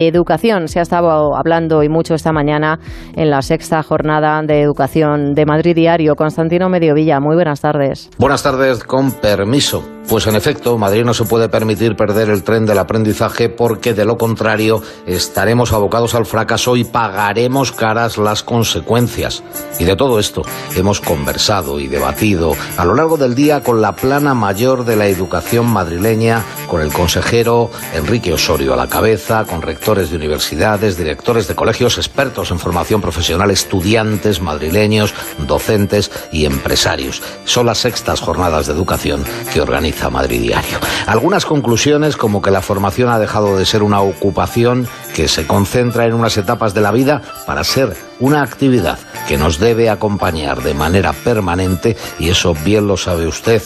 Educación. Se ha estado hablando y mucho esta mañana en la sexta jornada de educación de Madrid Diario. Constantino Mediovilla, muy buenas tardes. Buenas tardes, con permiso. Pues en efecto, Madrid no se puede permitir perder el tren del aprendizaje porque de lo contrario estaremos abocados al fracaso y pagaremos caras las consecuencias. Y de todo esto hemos conversado y debatido a lo largo del día con la plana mayor de la educación madrileña, con el consejero Enrique Osorio a la cabeza, con rectores de universidades, directores de colegios, expertos en formación profesional, estudiantes madrileños, docentes y empresarios. Son las sextas jornadas de educación que organiza Madrid Diario. Algunas conclusiones como que la formación ha dejado de ser una ocupación que se concentra en unas etapas de la vida para ser una actividad que nos debe acompañar de manera permanente y eso bien lo sabe usted,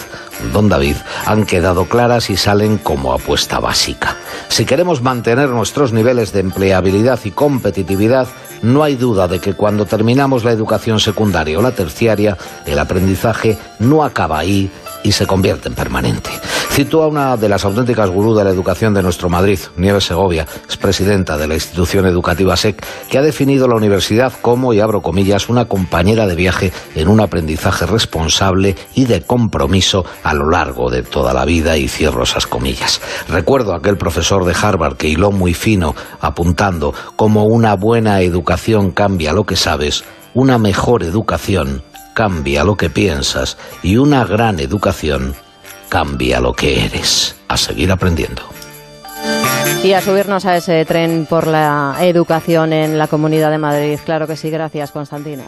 don David, han quedado claras y salen como apuesta básica. Si queremos mantener nuestros niveles de empleabilidad y competitividad, no hay duda de que cuando terminamos la educación secundaria o la terciaria, el aprendizaje no acaba ahí, y se convierte en permanente. Cito a una de las auténticas gurú de la educación de nuestro Madrid, Nieves Segovia, es presidenta de la institución educativa SEC, que ha definido la universidad como, y abro comillas, una compañera de viaje en un aprendizaje responsable y de compromiso a lo largo de toda la vida, y cierro esas comillas. Recuerdo a aquel profesor de Harvard que hiló muy fino, apuntando cómo una buena educación cambia lo que sabes, una mejor educación cambia lo que piensas y una gran educación cambia lo que eres. A seguir aprendiendo. Y a subirnos a ese tren por la educación en la Comunidad de Madrid. Claro que sí, gracias, Constantino.